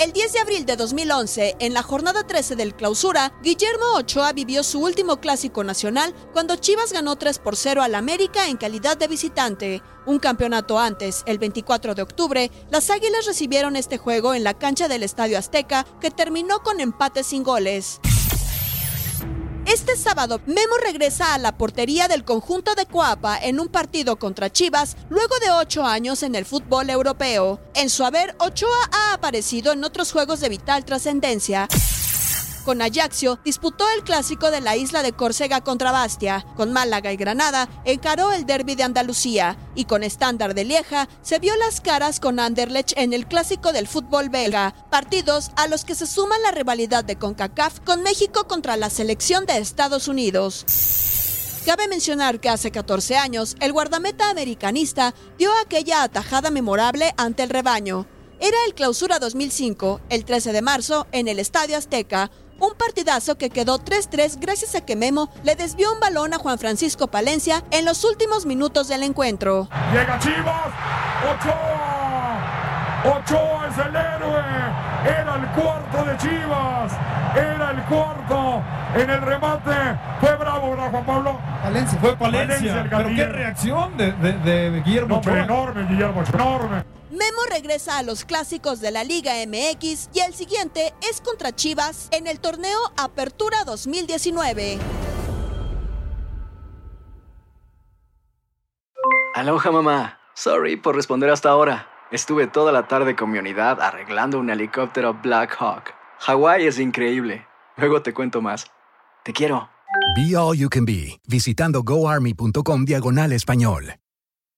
El 10 de abril de 2011, en la jornada 13 del clausura, Guillermo Ochoa vivió su último clásico nacional cuando Chivas ganó 3 por 0 al América en calidad de visitante. Un campeonato antes, el 24 de octubre, las Águilas recibieron este juego en la cancha del Estadio Azteca que terminó con empate sin goles. Este sábado, Memo regresa a la portería del conjunto de Coapa en un partido contra Chivas luego de ocho años en el fútbol europeo. En su haber, Ochoa ha aparecido en otros juegos de vital trascendencia. Con Ajaxio disputó el clásico de la isla de Córcega contra Bastia. Con Málaga y Granada encaró el derby de Andalucía. Y con Estándar de Lieja se vio las caras con Anderlecht en el clásico del fútbol belga. Partidos a los que se suma la rivalidad de CONCACAF con México contra la selección de Estados Unidos. Cabe mencionar que hace 14 años el guardameta americanista dio aquella atajada memorable ante el rebaño. Era el clausura 2005, el 13 de marzo, en el Estadio Azteca, un partidazo que quedó 3-3 gracias a que Memo le desvió un balón a Juan Francisco Palencia en los últimos minutos del encuentro. Llega Chivas, Ochoa. Ochoa es el héroe. Era el cuarto de Chivas. Era el cuarto. En el remate fue bravo, ¿verdad, Juan Pablo? Palencia. Fue Palencia, Palencia. el Pero qué reacción de, de- de Guillermo No, Ochoa. enorme, Guillermo Ochoa, enorme. Memo regresa a los clásicos de la Liga MX y el siguiente es contra Chivas en el torneo Apertura 2019. Aloha mamá. Sorry por responder hasta ahora. Estuve toda la tarde con mi unidad arreglando un helicóptero Black Hawk. Hawái es increíble. Luego te cuento más. Te quiero. Be All You Can Be, visitando goarmy.com diagonal español.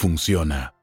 funciona.